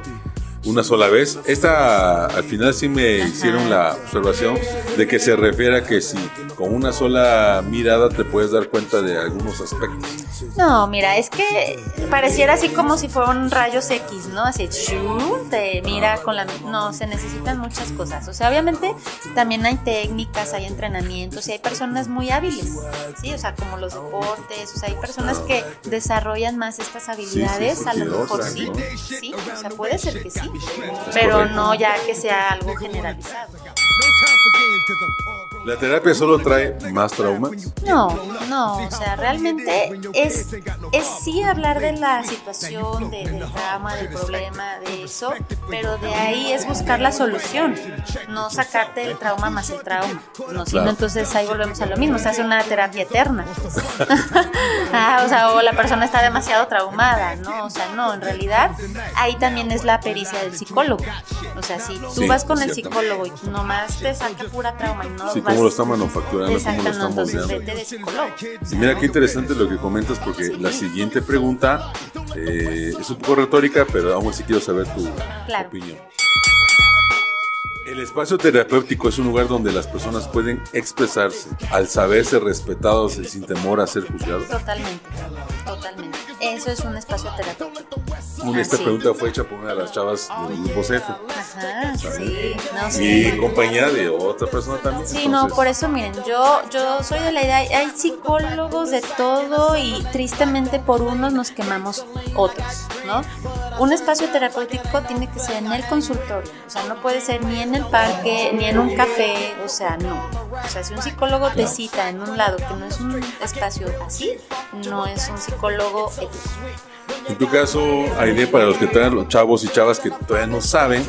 una sola vez. Esta al final sí me hicieron la observación de que se refiere a que si con una sola mirada te puedes dar cuenta de algunos aspectos. No, mira, es que pareciera así como si fueran rayos X, ¿no? Así, te mira con la... No, se necesitan muchas cosas. O sea, obviamente también hay técnicas, hay entrenamientos y hay personas muy hábiles, ¿sí? O sea, como los deportes, o sea, hay personas que desarrollan más estas habilidades, a lo mejor sí, sí, o sea, puede ser que sí pero no ya que sea algo generalizado. ¿La terapia solo trae más traumas? No, no, o sea, realmente es, es sí hablar de la situación, del drama, del problema, de eso, pero de ahí es buscar la solución, no sacarte el trauma más el trauma, no, sino entonces ahí volvemos a lo mismo, se hace una terapia eterna. [laughs] ah, o sea, o la persona está demasiado traumada, ¿no? O sea, no, en realidad ahí también es la pericia del psicólogo. O sea, si tú vas con el psicólogo y nomás te saca pura trauma y no cómo lo está manufacturando, cómo lo está moldeando. Y mira qué interesante lo que comentas, porque la siguiente pregunta eh, es un poco retórica, pero aún así quiero saber tu opinión. El espacio terapéutico es un lugar donde las personas pueden expresarse al saberse respetados y sin temor a ser juzgados. Totalmente, totalmente. Eso es un espacio terapéutico. Una, esta pregunta fue hecha por una de las chavas del grupo CF. Ajá, sí, no. Y compañía de otra persona también. Sí, no, por eso miren, yo, yo soy de la idea, hay psicólogos de todo y tristemente por unos nos quemamos otros, ¿no? Un espacio terapéutico tiene que ser en el consultorio, o sea, no puede ser ni en el parque, ni en un café, o sea, no. O sea, si un psicólogo te cita en un lado que no es un espacio así, no es un psicólogo ético. En tu caso, Aide, para los que traen los chavos y chavas que todavía no saben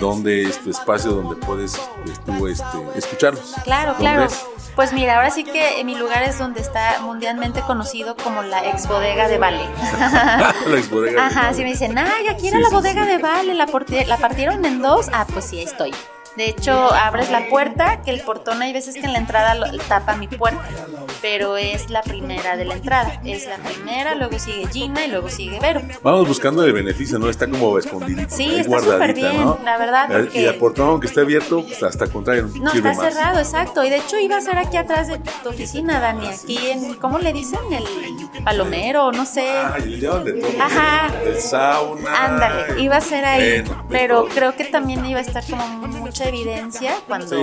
dónde es tu espacio donde puedes pues, tú este, escucharlos. Claro, claro. Pues mira, ahora sí que mi lugar es donde está mundialmente conocido como la ex bodega de Vale. [laughs] la ex bodega. Ajá, si me dicen, ay, aquí era la bodega de Vale, la, la partieron en dos. Ah, pues sí, ahí estoy. De hecho, abres la puerta, que el portón hay veces que en la entrada lo, tapa mi puerta, pero es la primera de la entrada. Es la primera, luego sigue Gina y luego sigue Vero. Vamos buscando el beneficio, ¿no? Está como escondidito. Sí, está súper bien, la verdad. Y el portón, aunque esté abierto, pues hasta contrario. No, está cerrado, exacto. Y de hecho iba a ser aquí atrás de tu oficina, Dani, aquí en, ¿cómo le dicen? El palomero, no sé. Ah, el de todo. Ajá. El sauna. Ándale, iba a ser ahí, pero creo que también iba a estar como mucha evidencia cuando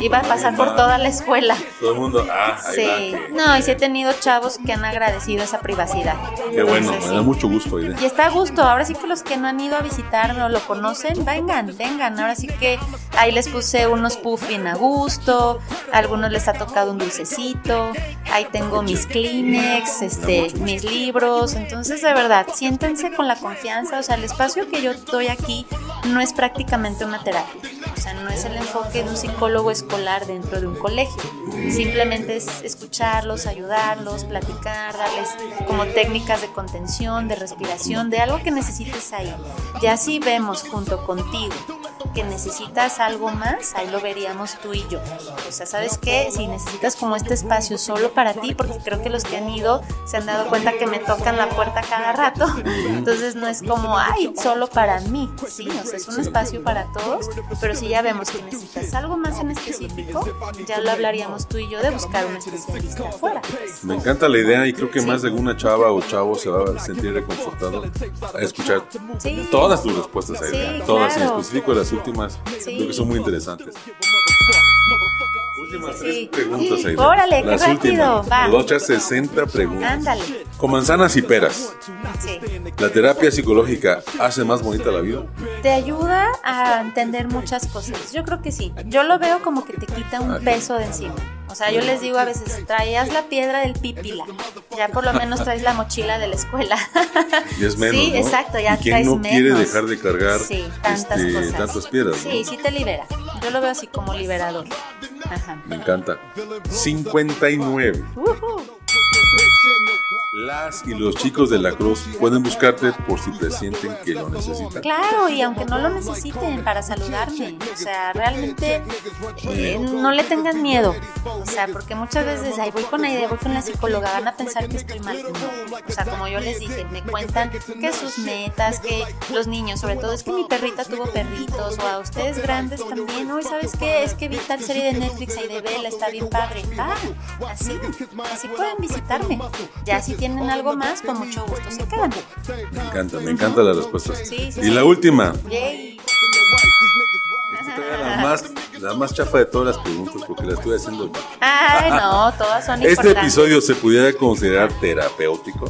iba a pasar por toda la escuela. Todo el mundo, ah, sí. No, y sí he tenido chavos que han agradecido esa privacidad. Qué bueno, me da mucho gusto. Y está a gusto. Ahora sí que los que no han ido a visitarme o lo conocen, vengan, vengan. Ahora sí que ahí les puse unos puffin a gusto, a algunos les ha tocado un dulcecito, ahí tengo mis Kleenex, este, mis libros. Entonces, de verdad, siéntense con la confianza. O sea, el espacio que yo doy aquí no es prácticamente una terapia. O sea, no es el enfoque de un psicólogo escolar dentro de un colegio. Simplemente es escucharlos, ayudarlos, platicar, darles como técnicas de contención, de respiración, de algo que necesites ahí. Ya si vemos junto contigo que necesitas algo más, ahí lo veríamos tú y yo. O sea, ¿sabes qué? Si necesitas como este espacio solo para ti, porque creo que los que han ido se han dado cuenta que me tocan la puerta cada rato, [laughs] entonces no es como, ay, solo para mí, sí, o sea, es un espacio para todos, pero si ya vemos que necesitas algo más en específico, ya lo hablaríamos tú y yo de buscar un especialista afuera. Me encanta la idea y creo que más de alguna chava o chavo se va a sentir reconfortado a escuchar todas tus respuestas a todas en específico las últimas, creo que son muy interesantes. Últimas tres preguntas, ahí. Órale, qué rápido. Va. 60 preguntas. Ándale. Con manzanas y peras. Sí. ¿La terapia psicológica hace más bonita la vida? Te ayuda a entender muchas cosas. Yo creo que sí. Yo lo veo como que te quita un peso de encima. O sea, yo les digo a veces, traías la piedra del pipila, ya por lo menos traes la mochila de la escuela. [laughs] Y es menos, Sí, ¿no? exacto, ya ¿Y quién traes no menos. quiere dejar de cargar Sí, tantas este, cosas. tantas piedras? ¿no? Sí, sí te libera. Yo lo veo así como liberador. Ajá. Me encanta. 59. Ujú. Las y los chicos de la cruz pueden buscarte por si presienten que lo necesitan. Claro, y aunque no lo necesiten para saludarme, o sea, realmente eh, no le tengan miedo, o sea, porque muchas veces, ay, voy con Aide, voy con la psicóloga, van a pensar que estoy mal. O sea, como yo les dije, me cuentan que sus metas, que los niños, sobre todo, es que mi perrita tuvo perritos, o a ustedes grandes también, ¿no? ¿Y sabes qué? Es que vi tal serie de Netflix ahí de Bella, está bien padre. Ah, así, así pueden visitarme. Ya si tienen algo más, con mucho gusto se quedan. Me encanta, me respuestas. Sí, sí, y la última. Yay. Esta era la más, la más chafa de todas las preguntas porque la estoy haciendo yo. Ay, no, todas son ¿Este importantes. episodio se pudiera considerar terapéutico?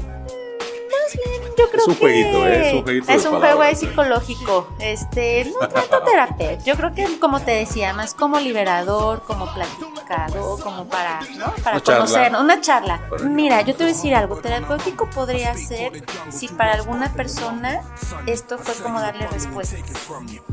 Es un que jueguito, ¿eh? Es un jueguito de Es un juego ahí psicológico. Este, no tanto terapia. Yo creo que, como te decía, más como liberador, como platicado, como para, ¿no? Para Una charla. conocer, una charla. Mira, yo te voy a decir algo. Terapéutico podría ser si para alguna persona esto fue como darle respuesta.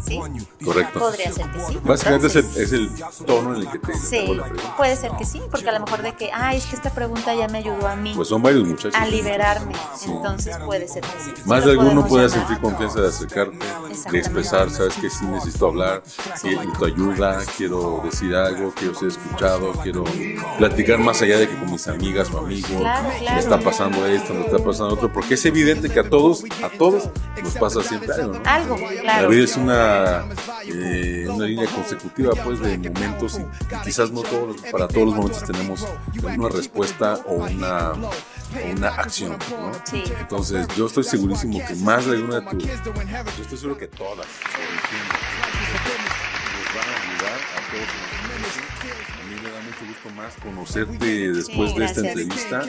¿Sí? Correcto. Podría ser que sí. Básicamente es el, es el tono en el que te Sí, la puede ser que sí, porque a lo mejor de que, ay, es que esta pregunta ya me ayudó a mí Pues son varios muchachos. a liberarme. Sí. Entonces puede ser que. Más de alguno puede sentir confianza de acercarte, de expresar, sabes que sí necesito hablar, necesito ayuda, quiero decir algo, quiero ser escuchado, quiero platicar más allá de que con mis amigas o amigos, Claro, claro. me está pasando esto, me está pasando otro, porque es evidente que a todos, a todos nos pasa siempre algo, ¿no? Algo, La vida es una, eh, una línea consecutiva pues de momentos y, y quizás no todos, para todos los momentos tenemos una respuesta o una una acción. Entonces, yo estoy segurísimo que más de una de tus. Yo estoy seguro que todas les van a ayudar a todos mucho gusto más conocerte después de esta entrevista.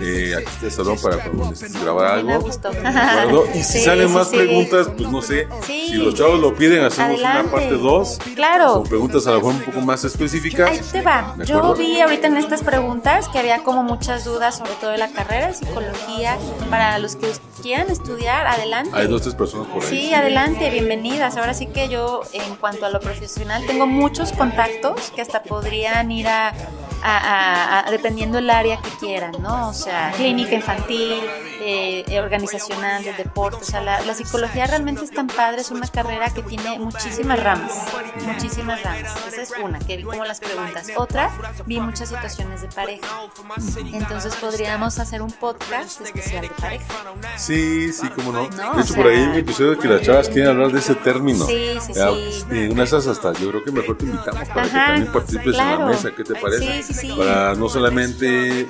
Eh, aquí te salón para cuando necesites grabar algo. Y si salen más preguntas, pues no sé, si los chavos lo piden, hacemos una parte 2. Claro. Con preguntas a lo mejor un poco más específicas. Ahí te va. Yo vi ahorita en estas preguntas que había como muchas dudas, sobre todo de la carrera de psicología, para los que quieran estudiar, adelante. Hay dos, tres personas por ahí. Sí, adelante, bienvenidas. Ahora sí que yo, en cuanto a lo profesional, tengo muchos contactos que hasta podrían ir a a, dependiendo el área que quieran, ¿no? O sea, clínica infantil, eh, organizacional, de deporte. O sea, la, psicología realmente es tan padre, es una carrera que tiene muchísimas ramas, muchísimas ramas. Esa es una, que vi como las preguntas. Otra, vi muchas situaciones de pareja. Entonces podríamos hacer un podcast especial de pareja. Sí, sí, cómo no. de hecho, por ahí un episodio que las chavas quieren hablar de ese término. Sí, sí, sí. Y una de esas hasta, yo creo que mejor te invitamos para que también participes en la mesa. ¿Qué te parece? Sí, sí, sí. Para no solamente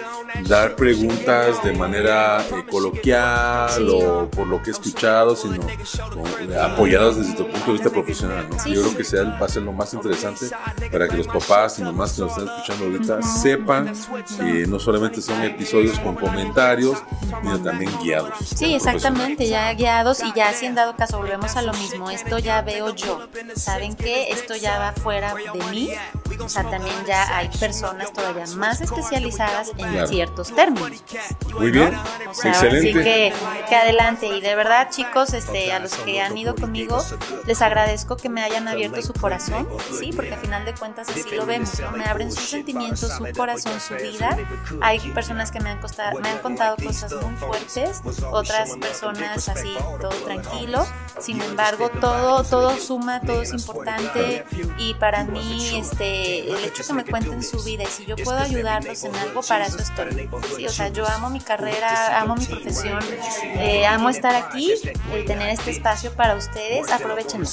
dar preguntas de manera eh, coloquial o por lo que he escuchado, sino apoyadas desde tu punto de vista profesional. ¿no? Yo creo que sea, va a ser lo más interesante para que los papás y mamás que nos están escuchando ahorita sepan que no solamente son episodios con comentarios, sino también guiados. Sí, exactamente, ya guiados y ya si en dado caso volvemos a lo mismo, esto ya veo yo. ¿Saben qué? Esto ya va fuera de mí. O sea, también ya hay personas todavía más especializadas en ciertos términos. Muy bien, excelente. Así que, que, adelante. Y de verdad, chicos, este, a los que han ido conmigo, les agradezco que me hayan abierto su corazón, sí, porque al final de cuentas así lo vemos, me abren sus sentimientos, su corazón, su vida. Hay personas que me han, costado, me han contado cosas muy fuertes, otras personas así, todo tranquilo. Sin embargo, todo, todo suma, todo es importante y para mí, este, el hecho que me cuenten su vida y si yo puedo ayudarlos en algo, para eso estoy. Sí, o sea, yo amo mi carrera, amo mi profesión, eh, amo estar aquí, y tener este espacio para ustedes. Aprovechenlo,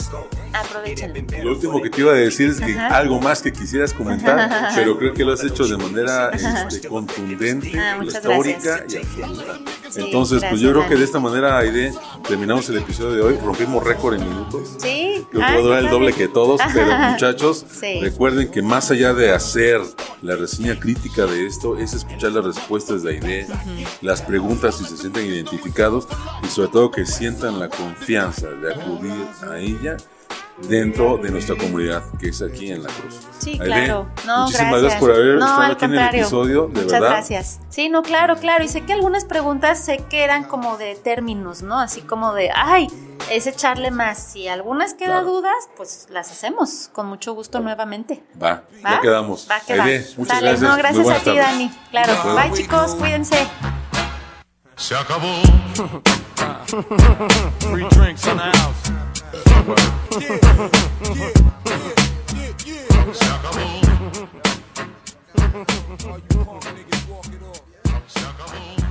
aprovechenlo. Lo último que te iba a decir es que algo más que quisieras comentar, [laughs] pero creo que lo has hecho de manera este, contundente, ah, histórica y absoluta. Entonces, pues yo creo que de esta manera, Aide, terminamos el episodio de hoy. Rompimos récord en minutos. Sí. Yo puedo dar el doble que todos, pero muchachos, recuerden que más allá de hacer la reseña crítica de esto, es escuchar las respuestas de Aide, las preguntas si se sienten identificados y sobre todo que sientan la confianza de acudir a ella dentro de nuestra comunidad, que es aquí en La Cruz. Sí, claro. muchísimas gracias. por haber estado aquí en el episodio, de Muchas gracias. Sí, no, claro, claro. Y sé que algunas preguntas sé que eran como de términos, ¿no? Así como de, ay, es echarle más. Si algunas quedan dudas, pues las hacemos con mucho gusto nuevamente. Va, ya quedamos. Va, que va. muchas gracias. No, gracias a ti, Dani. Claro. Bye, chicos, cuídense. Se acabó. [laughs] Free drinks in the house. Se acabó. Se acabó.